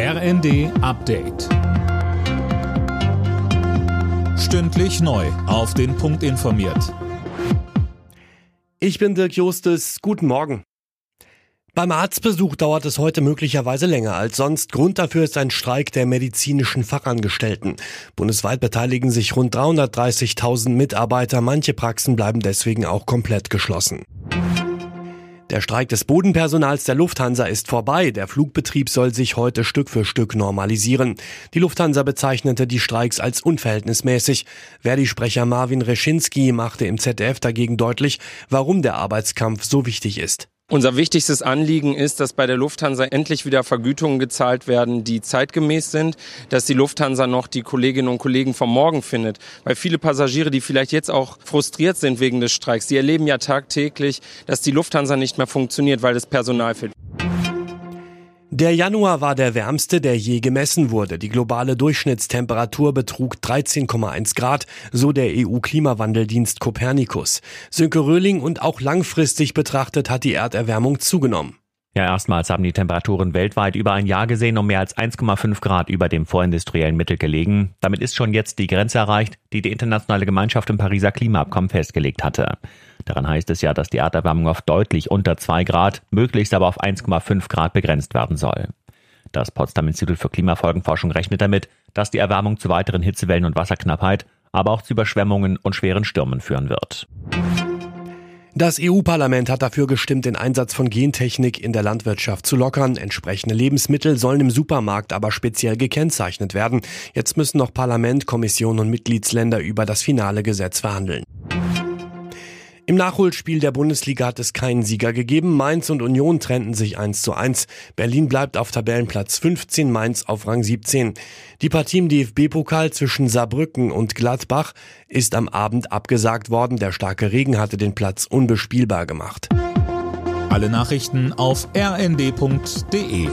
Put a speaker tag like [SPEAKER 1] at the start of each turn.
[SPEAKER 1] RND Update. Stündlich neu. Auf den Punkt informiert.
[SPEAKER 2] Ich bin Dirk Justes. Guten Morgen. Beim Arztbesuch dauert es heute möglicherweise länger als sonst. Grund dafür ist ein Streik der medizinischen Fachangestellten. Bundesweit beteiligen sich rund 330.000 Mitarbeiter. Manche Praxen bleiben deswegen auch komplett geschlossen. Der Streik des Bodenpersonals der Lufthansa ist vorbei. Der Flugbetrieb soll sich heute Stück für Stück normalisieren. Die Lufthansa bezeichnete die Streiks als unverhältnismäßig. Verdi-Sprecher Marvin Reschinski machte im ZDF dagegen deutlich, warum der Arbeitskampf so wichtig ist.
[SPEAKER 3] Unser wichtigstes Anliegen ist, dass bei der Lufthansa endlich wieder Vergütungen gezahlt werden, die zeitgemäß sind, dass die Lufthansa noch die Kolleginnen und Kollegen vom Morgen findet. Weil viele Passagiere, die vielleicht jetzt auch frustriert sind wegen des Streiks, die erleben ja tagtäglich, dass die Lufthansa nicht mehr funktioniert, weil das Personal fehlt.
[SPEAKER 2] Der Januar war der wärmste, der je gemessen wurde. Die globale Durchschnittstemperatur betrug 13,1 Grad, so der EU-Klimawandeldienst Copernicus. Sönke Röhling und auch langfristig betrachtet hat die Erderwärmung zugenommen.
[SPEAKER 4] Ja, erstmals haben die Temperaturen weltweit über ein Jahr gesehen um mehr als 1,5 Grad über dem vorindustriellen Mittel gelegen. Damit ist schon jetzt die Grenze erreicht, die die internationale Gemeinschaft im Pariser Klimaabkommen festgelegt hatte. Daran heißt es ja, dass die Erderwärmung auf deutlich unter 2 Grad, möglichst aber auf 1,5 Grad begrenzt werden soll. Das Potsdam Institut für Klimafolgenforschung rechnet damit, dass die Erwärmung zu weiteren Hitzewellen und Wasserknappheit, aber auch zu Überschwemmungen und schweren Stürmen führen wird.
[SPEAKER 2] Das EU-Parlament hat dafür gestimmt, den Einsatz von Gentechnik in der Landwirtschaft zu lockern. Entsprechende Lebensmittel sollen im Supermarkt aber speziell gekennzeichnet werden. Jetzt müssen noch Parlament, Kommission und Mitgliedsländer über das finale Gesetz verhandeln. Im Nachholspiel der Bundesliga hat es keinen Sieger gegeben. Mainz und Union trennten sich 1 zu 1. Berlin bleibt auf Tabellenplatz 15, Mainz auf Rang 17. Die Partie im DFB-Pokal zwischen Saarbrücken und Gladbach ist am Abend abgesagt worden. Der starke Regen hatte den Platz unbespielbar gemacht.
[SPEAKER 1] Alle Nachrichten auf rnd.de